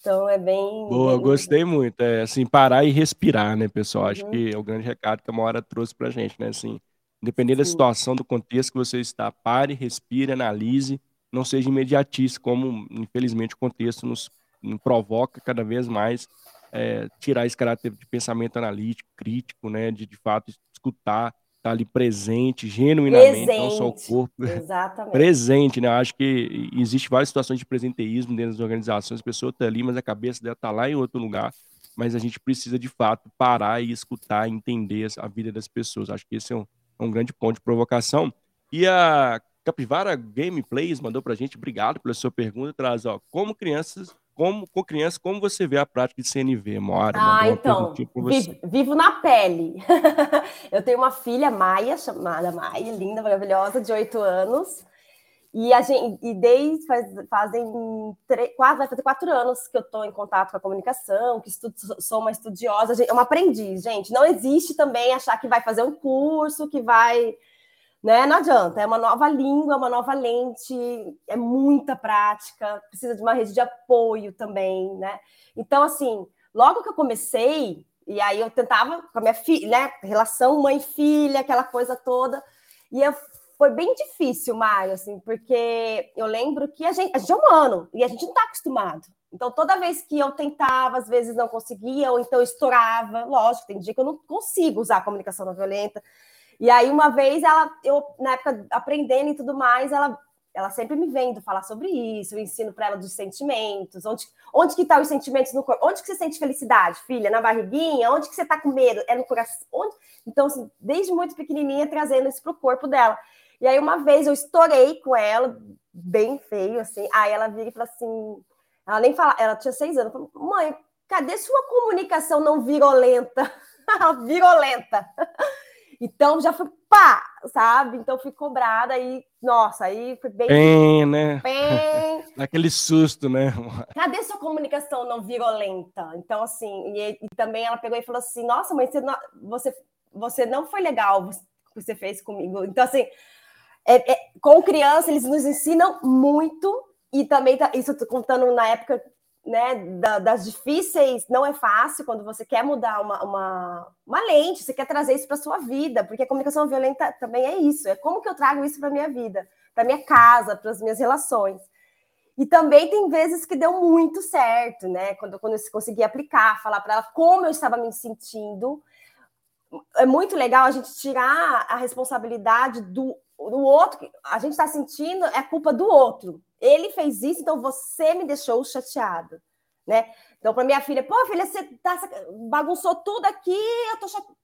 Então é bem. Boa, bem... gostei muito. É assim, parar e respirar, né, pessoal? Uhum. Acho que é o grande recado que a Mora trouxe pra gente, né? Assim, independente Sim. da situação, do contexto que você está, pare, respire, analise, não seja imediatista, como infelizmente o contexto nos, nos provoca cada vez mais é, tirar esse caráter de pensamento analítico, crítico, né? De de fato escutar, estar tá ali presente, genuinamente, presente. não só o corpo. Exatamente. presente, né? Acho que existe várias situações de presenteísmo dentro das organizações, a pessoa está ali, mas a cabeça dela está lá em outro lugar. Mas a gente precisa, de fato, parar e escutar, entender a vida das pessoas. Acho que esse é um, é um grande ponto de provocação. E a Capivara Gameplays mandou para a gente, obrigado pela sua pergunta, traz, ó, como crianças como, com criança, como você vê a prática de CNV, Moara? Ah, então, vivo, vivo, na pele. eu tenho uma filha, Maia, chamada Maia, linda, maravilhosa, de oito anos. E, a gente, e desde faz, fazem quase, vai fazer quatro anos que eu estou em contato com a comunicação, que estudo, sou uma estudiosa, é uma aprendiz, gente. Não existe também achar que vai fazer um curso, que vai né? Não adianta, é uma nova língua, uma nova lente, é muita prática, precisa de uma rede de apoio também, né? Então, assim, logo que eu comecei, e aí eu tentava com a minha filha, né? Relação mãe-filha, aquela coisa toda, e eu, foi bem difícil, Mário, assim, porque eu lembro que a gente, a gente é humano e a gente não está acostumado. Então, toda vez que eu tentava, às vezes não conseguia, ou então estourava. Lógico, tem dia que eu não consigo usar a comunicação não violenta. E aí, uma vez, ela, eu, na época, aprendendo e tudo mais, ela, ela sempre me vendo falar sobre isso, eu ensino para ela dos sentimentos, onde, onde que estão tá os sentimentos no corpo, onde que você sente felicidade, filha? Na barriguinha? Onde que você está com medo? É no coração? Onde? Então, assim, desde muito pequenininha, trazendo isso para o corpo dela. E aí, uma vez, eu estourei com ela, bem feio, assim, aí ela vira e fala assim, ela nem fala, ela tinha seis anos, falou, mãe, cadê sua comunicação não virulenta? virulenta. Então já foi pá, sabe? Então fui cobrada e, nossa, aí foi bem. Bem, né? Bem. Aquele susto, né? Cadê sua comunicação não violenta? Então, assim, e, e, também ela pegou e falou assim: nossa, mas você não, você, você não foi legal o que você fez comigo. Então, assim, é, é, com criança, eles nos ensinam muito, e também tá, isso contando na época né, da, das difíceis, não é fácil quando você quer mudar uma, uma, uma lente, você quer trazer isso para sua vida, porque a comunicação violenta também é isso, é como que eu trago isso para minha vida, para minha casa, para as minhas relações. E também tem vezes que deu muito certo, né? Quando, quando eu consegui aplicar, falar para ela como eu estava me sentindo. É muito legal a gente tirar a responsabilidade do, do outro. A gente está sentindo é culpa do outro ele fez isso, então você me deixou chateado, né? Então, para minha filha, pô, filha, você tá, bagunçou tudo aqui, eu tô chateada.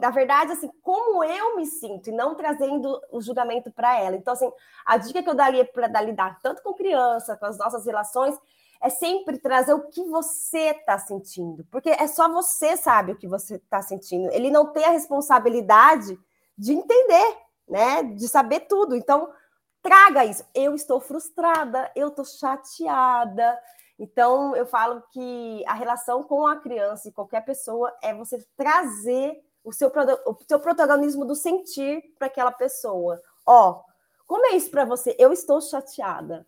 na verdade, assim, como eu me sinto e não trazendo o julgamento para ela. Então, assim, a dica que eu daria para lidar tanto com criança, com as nossas relações, é sempre trazer o que você está sentindo, porque é só você sabe o que você está sentindo. Ele não tem a responsabilidade de entender, né? De saber tudo. Então, traga isso. Eu estou frustrada, eu estou chateada. Então, eu falo que a relação com a criança e qualquer pessoa é você trazer o seu, o seu protagonismo do sentir para aquela pessoa. Ó, como é isso para você? Eu estou chateada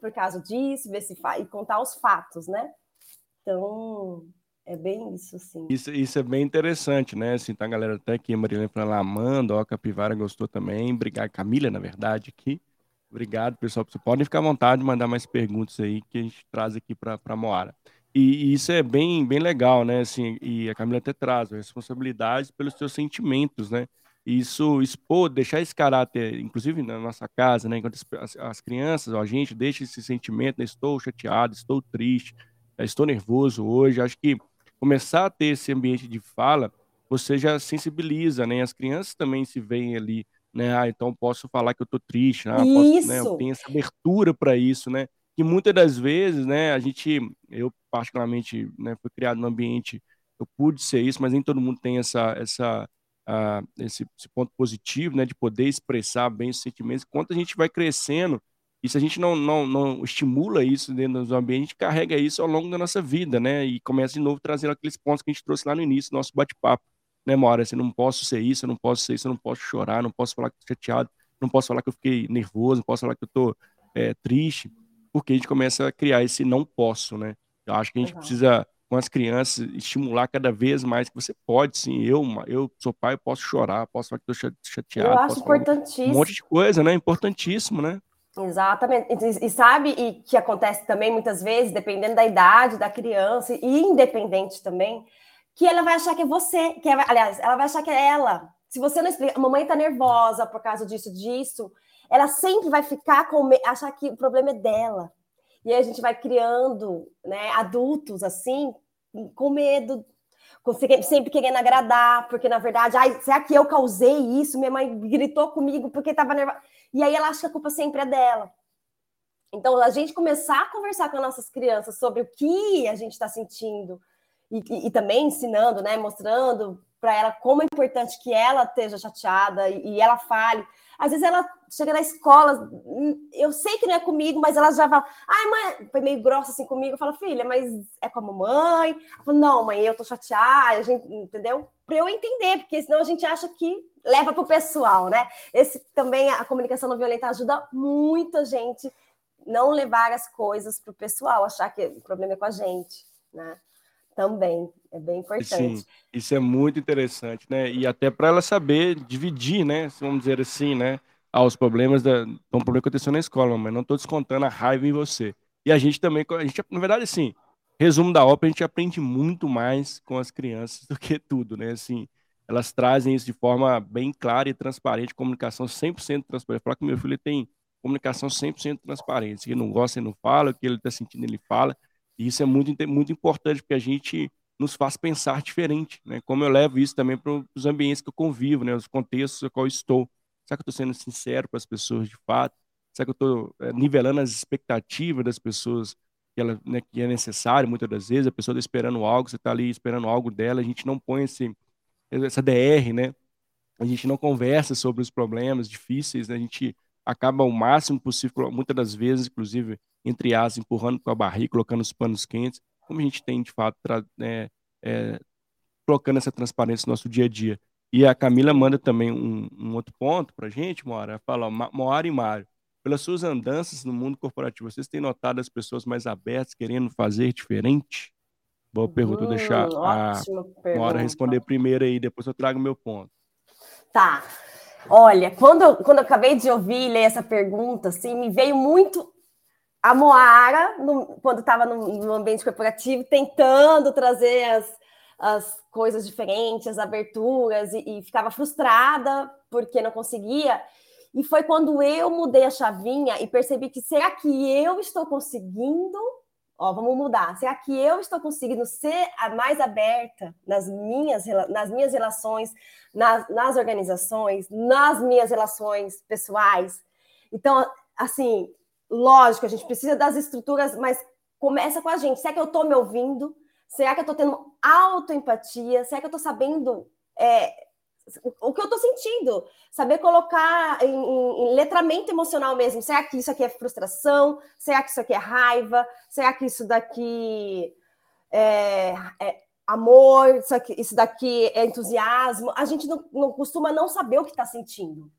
por causa disso, ver se e contar os fatos, né? Então, é bem isso, assim. Isso, isso é bem interessante, né? Assim, tá a galera até aqui, Marilene falando, Amanda, ó, Capivara gostou também. Obrigado, Camila, na verdade, aqui. Obrigado, pessoal. Vocês podem ficar à vontade de mandar mais perguntas aí que a gente traz aqui para a Moara. E, e, isso é bem, bem legal, né? Assim, e a Camila até traz responsabilidade pelos seus sentimentos, né? isso expor, deixar esse caráter, inclusive na nossa casa, né, enquanto as, as crianças, a gente deixa esse sentimento, né, estou chateado, estou triste, estou nervoso hoje, acho que começar a ter esse ambiente de fala, você já sensibiliza, né, as crianças também se veem ali, né, ah, então posso falar que eu estou triste, né, posso, né, eu tenho essa abertura para isso, né, que muitas das vezes, né, a gente, eu particularmente, né, fui criado num ambiente, eu pude ser isso, mas nem todo mundo tem essa, essa uh, esse, esse, ponto positivo, né, de poder expressar bem os sentimentos. Quanto a gente vai crescendo, e se a gente não, não, não estimula isso dentro do ambiente, a gente carrega isso ao longo da nossa vida, né, e começa de novo trazendo aqueles pontos que a gente trouxe lá no início do nosso bate-papo, né, Mora, assim, não posso ser isso, eu não posso ser isso, eu não posso chorar, não posso falar que estou chateado, não posso falar que eu fiquei nervoso, não posso falar que eu estou é, triste, porque a gente começa a criar esse não posso, né. Eu acho que a gente uhum. precisa com as crianças, estimular cada vez mais que você pode, sim. Eu, eu sou pai, eu posso chorar, posso falar que estou chateado. Eu acho importantíssimo. Um monte de coisa, né? Importantíssimo, né? Exatamente. E, e, sabe e que acontece também muitas vezes, dependendo da idade da criança, e independente também, que ela vai achar que é você, que é, aliás, ela vai achar que é ela. Se você não explica, a mamãe tá nervosa por causa disso, disso, ela sempre vai ficar com achar que o problema é dela. E aí a gente vai criando né, adultos assim, com medo, sempre querendo agradar, porque na verdade, ai, será que eu causei isso? Minha mãe gritou comigo porque estava nervosa. E aí ela acha que a culpa sempre é dela. Então, a gente começar a conversar com as nossas crianças sobre o que a gente está sentindo e, e, e, também ensinando, né, mostrando para ela como é importante que ela esteja chateada e, e ela fale. Às vezes ela chega na escola, eu sei que não é comigo, mas ela já fala, ai, mãe, foi meio grossa assim comigo. Eu falo, filha, mas é com a mamãe? Ela não, mãe, eu tô chateada, a gente, entendeu? Para eu entender, porque senão a gente acha que leva para o pessoal, né? Esse também, a comunicação não violenta ajuda muito a gente não levar as coisas para o pessoal, achar que o problema é com a gente, né? Também é bem importante. Sim, isso é muito interessante, né? E até para ela saber dividir, né? Vamos dizer assim, né? Ah, os problemas da. Um problema que aconteceu na escola, mas não estou descontando a raiva em você. E a gente também, a gente, na verdade, assim, resumo da ópera, a gente aprende muito mais com as crianças do que tudo, né? Assim, elas trazem isso de forma bem clara e transparente, comunicação 100% transparente. Falar que meu filho tem comunicação 100% transparente. Se ele não gosta, ele não fala, o que ele está sentindo, ele fala. E isso é muito, muito importante, porque a gente nos faz pensar diferente, né? Como eu levo isso também para os ambientes que eu convivo, né? Os contextos no qual estou. Será que eu estou sendo sincero para as pessoas de fato? Será que eu estou é, nivelando as expectativas das pessoas que, ela, né, que é necessário muitas das vezes? A pessoa está esperando algo, você está ali esperando algo dela, a gente não põe esse, essa DR, né? A gente não conversa sobre os problemas difíceis, né? a gente acaba o máximo possível, muitas das vezes, inclusive, entre asas, empurrando com a barriga, colocando os panos quentes, como a gente tem, de fato, é, é, colocando essa transparência no nosso dia a dia. E a Camila manda também um, um outro ponto para a gente, Moara, fala, Moara e Mário, pelas suas andanças no mundo corporativo, vocês têm notado as pessoas mais abertas, querendo fazer diferente? Boa pergunta, vou deixar hum, a Moara responder primeiro aí, depois eu trago meu ponto. Tá. Olha, quando, quando eu acabei de ouvir e ler essa pergunta, assim, me veio muito a Moara, no, quando estava no, no, ambiente corporativo, tentando trazer as, as coisas diferentes, as aberturas, e, e, ficava frustrada porque não conseguia. E foi quando eu mudei a chavinha e percebi que será que eu estou conseguindo Ó, vamos mudar. Será que eu estou conseguindo ser a mais aberta nas minhas, nas minhas relações, nas, nas organizações, nas minhas relações pessoais? Então, assim, lógico, a gente precisa das estruturas, mas começa com a gente. Será que eu estou me ouvindo? Será que eu estou tendo autoempatia? Será que eu estou sabendo é, o que eu estou sentindo? Saber colocar em, em, em, letramento emocional mesmo. Será que isso aqui é frustração? Será que isso aqui é raiva? Será que isso daqui é, é amor? Isso, aqui, isso daqui é entusiasmo? A gente não, não costuma não saber o que está sentindo.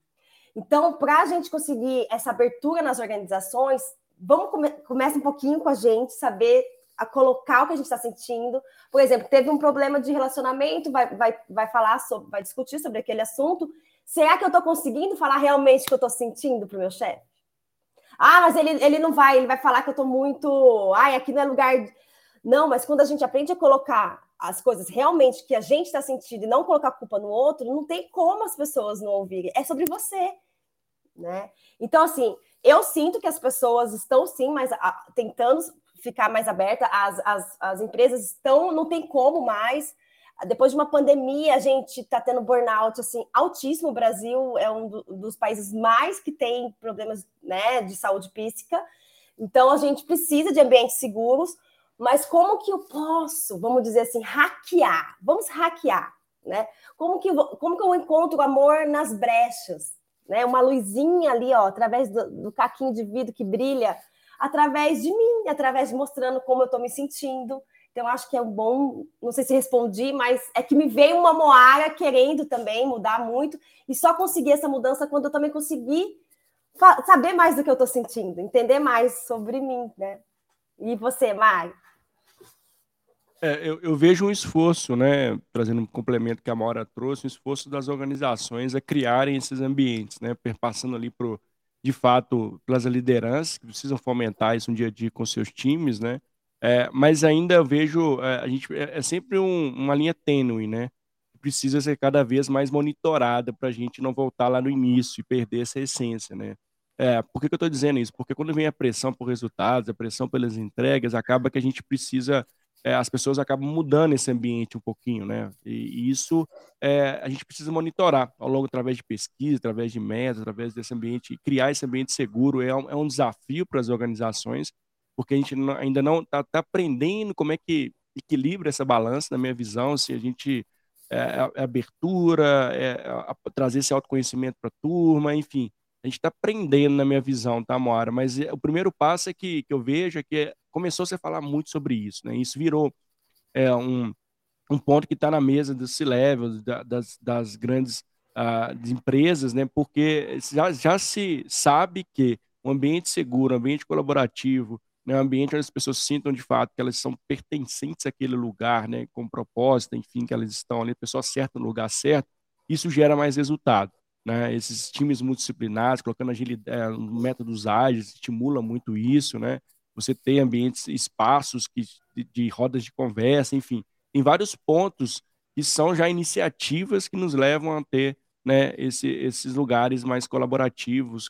Então, para a gente conseguir essa abertura nas organizações, vamos come começa um pouquinho com a gente, saber a colocar o que a gente está sentindo. Por exemplo, teve um problema de relacionamento, vai, vai, vai falar sobre, vai discutir sobre aquele assunto. Será que eu estou conseguindo falar realmente o que eu estou sentindo para o meu chefe? Ah, mas ele, ele não vai, ele vai falar que eu estou muito. Ai, aqui não é lugar. Não, mas quando a gente aprende a colocar as coisas realmente que a gente está sentindo e não colocar culpa no outro, não tem como as pessoas não ouvirem. É sobre você, né? Então, assim, eu sinto que as pessoas estão sim, mas a, tentando ficar mais aberta, as, as, as empresas estão, não tem como mais. Depois de uma pandemia, a gente está tendo burnout assim altíssimo. O Brasil é um do, dos países mais que tem problemas né, de saúde física. Então, a gente precisa de ambientes seguros. Mas como que eu posso, vamos dizer assim, hackear? Vamos hackear, né? Como que, como que eu encontro amor nas brechas? Né? Uma luzinha ali, ó, através do, do caquinho de vidro que brilha através de mim, através de mostrando como eu estou me sentindo. Então, acho que é um bom, não sei se respondi, mas é que me veio uma Moara querendo também mudar muito, e só consegui essa mudança quando eu também consegui saber mais do que eu estou sentindo, entender mais sobre mim, né? E você, Mai? É, eu, eu, vejo um esforço, né, trazendo um complemento que a Maura trouxe, um esforço das organizações a criarem esses ambientes, né, perpassando ali para de fato, pelas lideranças que precisam fomentar isso no dia a dia com seus times, né? É, mas ainda vejo, é, a gente é, é sempre um, uma linha tênue, né? Precisa ser cada vez mais monitorada para a gente não voltar lá no início e perder essa essência, né? É, por que, que eu estou dizendo isso? Porque quando vem a pressão por resultados, a pressão pelas entregas, acaba que a gente precisa é, as pessoas acabam mudando esse ambiente um pouquinho, né? E, e isso é, a gente precisa monitorar ao longo, através de pesquisa, através de metas, através desse ambiente, criar esse ambiente seguro é um, é um desafio para as organizações, porque a gente não, ainda não está tá aprendendo como é que equilibra essa balança, na minha visão, se a gente é, é, é abertura, é, trazer esse autoconhecimento para a turma, enfim, a gente está aprendendo na minha visão, tá, Moara? Mas é, o primeiro passo é que, que eu vejo é que começou -se a falar muito sobre isso, né? Isso virou é, um, um ponto que está na mesa do C-Level, da, das, das grandes uh, empresas, né? Porque já, já se sabe que um ambiente seguro, um ambiente colaborativo, né? um ambiente onde as pessoas sintam de fato que elas são pertencentes àquele lugar, né? Com propósito, enfim, que elas estão ali, a pessoa certa no lugar certo, isso gera mais resultado. Né, esses times multidisciplinares, colocando agilidade, é, métodos ágeis, estimula muito isso, né? Você tem ambientes, espaços que, de, de rodas de conversa, enfim, em vários pontos que são já iniciativas que nos levam a ter né, esse, esses lugares mais colaborativos,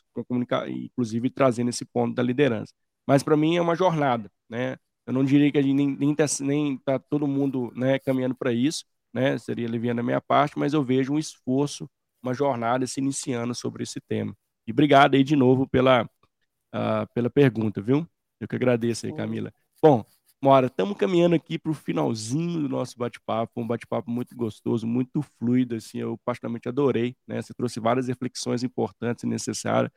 inclusive trazendo esse ponto da liderança. Mas para mim é uma jornada, né? Eu não diria que a gente nem, nem tá, nem tá todo mundo né, caminhando para isso, né? Seria aliviando a minha parte, mas eu vejo um esforço uma jornada se iniciando sobre esse tema. E obrigado aí de novo pela, uh, pela pergunta, viu? Eu que agradeço aí, Camila. Bom, Mora, estamos caminhando aqui para o finalzinho do nosso bate-papo, um bate-papo muito gostoso, muito fluido, assim, eu particularmente adorei, né? Você trouxe várias reflexões importantes e necessárias.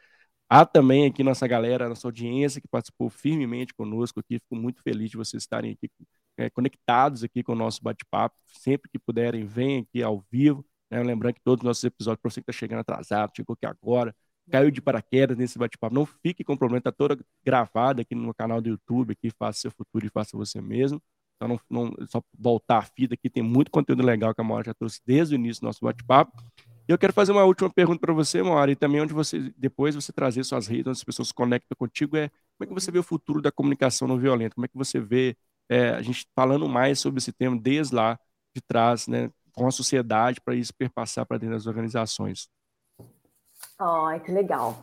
Há também aqui nossa galera, nossa audiência que participou firmemente conosco aqui, fico muito feliz de vocês estarem aqui é, conectados aqui com o nosso bate-papo. Sempre que puderem, venham aqui ao vivo, né? Lembrando que todos os nossos episódios, para você que está chegando atrasado, chegou aqui agora, caiu de paraquedas nesse bate-papo, não fique com problema, está toda gravada aqui no canal do YouTube, aqui, faça seu futuro e faça você mesmo. Então, não, não, só voltar a fita aqui, tem muito conteúdo legal que a Maura já trouxe desde o início do nosso bate-papo. E eu quero fazer uma última pergunta para você, Maura, e também onde você, depois você trazer suas redes, onde as pessoas se conectam contigo, é como é que você vê o futuro da comunicação não violenta? Como é que você vê é, a gente falando mais sobre esse tema desde lá de trás, né, com a sociedade para isso perpassar para dentro das organizações. Ai, que legal.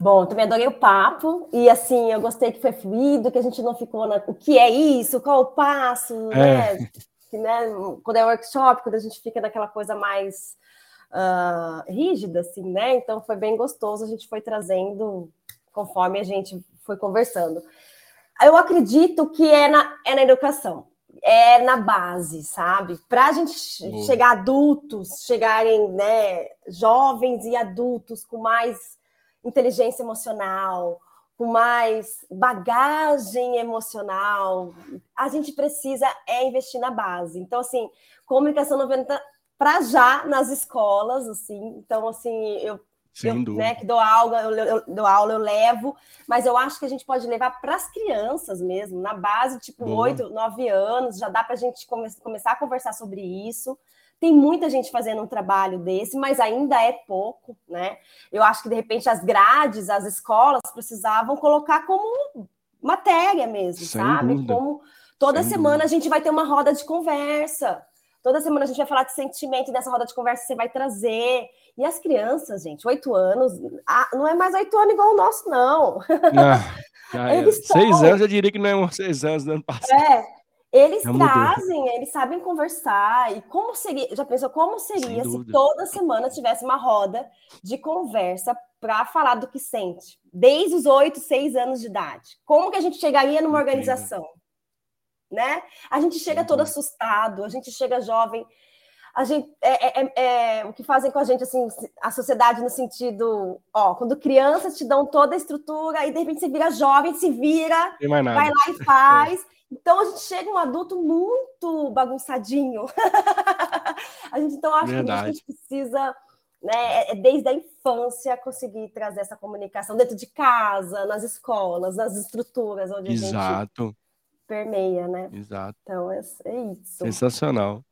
Bom, também adorei o papo e assim, eu gostei que foi fluido, que a gente não ficou na o que é isso, qual o passo, é. né? Que, né? Quando é workshop, quando a gente fica naquela coisa mais uh, rígida, assim, né? Então foi bem gostoso, a gente foi trazendo conforme a gente foi conversando. Eu acredito que é na, é na educação, é na base, sabe? Para a gente chegar adultos, chegarem, né, jovens e adultos com mais inteligência emocional, com mais bagagem emocional, a gente precisa é investir na base. Então, assim, comunicação 90 para já nas escolas, assim. Então, assim, eu, eu né, que dou aula, eu, eu, dou aula, eu levo, mas eu acho que a gente pode levar para as crianças mesmo, na base, tipo, oito, nove anos, já dá para a gente come começar a conversar sobre isso. Tem muita gente fazendo um trabalho desse, mas ainda é pouco, né? Eu acho que de repente as grades, as escolas precisavam colocar como matéria mesmo, Sem sabe? Dúvida. Como toda Sem semana dúvida. a gente vai ter uma roda de conversa. Toda semana a gente vai falar de sentimento, dessa roda de conversa você vai trazer. E as crianças, gente, oito anos, não é mais oito anos igual o nosso, não. Ah, Eles Seis anos, eu diria que não é seis anos do ano passado. É, eles Já trazem, mudou. eles sabem conversar. E como seria, já pensou como seria se toda semana tivesse uma roda de conversa para falar do que sente, desde os oito, seis anos de idade? Como que a gente chegaria numa organização? Né? A gente chega todo assustado, a gente chega jovem, a gente é, é, é, é, o que fazem com a gente assim a sociedade no sentido ó quando crianças te dão toda a estrutura e de repente você vira jovem se vira vai lá e faz Então a gente chega um adulto muito bagunçadinho. a gente então acho Verdade. que a gente precisa, né, é desde a infância conseguir trazer essa comunicação dentro de casa, nas escolas, nas estruturas onde Exato. a gente permeia, né? Exato. Então é, é isso. Sensacional.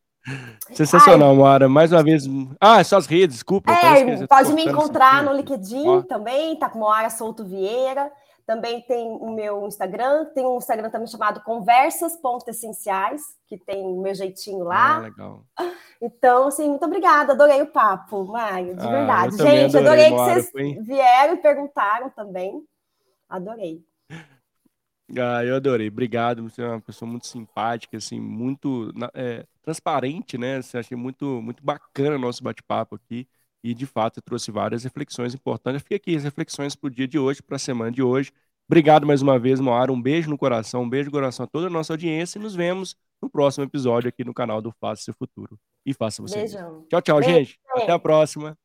Sensacional, Ai, Moara. Mais uma vez. Ah, suas redes, desculpa. É, pode me encontrar no LinkedIn também, tá com Moara Souto Vieira. Também tem o meu Instagram, tem um Instagram também chamado Conversas.essenciais, que tem o meu jeitinho lá. Ah, legal. Então, assim, muito obrigada, adorei o papo, Maio, de ah, verdade. Gente, adorei, adorei que vocês foi... vieram e perguntaram também. Adorei. Ah, eu adorei. Obrigado. Você é uma pessoa muito simpática, assim, muito é, transparente, né? Você achei muito, muito bacana o nosso bate-papo aqui e de fato trouxe várias reflexões importantes. Fica aqui as reflexões para o dia de hoje, para a semana de hoje. Obrigado mais uma vez, Moara. Um beijo no coração, um beijo no coração a toda a nossa audiência e nos vemos no próximo episódio aqui no canal do Faça Seu Futuro. E faça você. Beijão. Tchau, tchau, Beijo. gente. Até a próxima.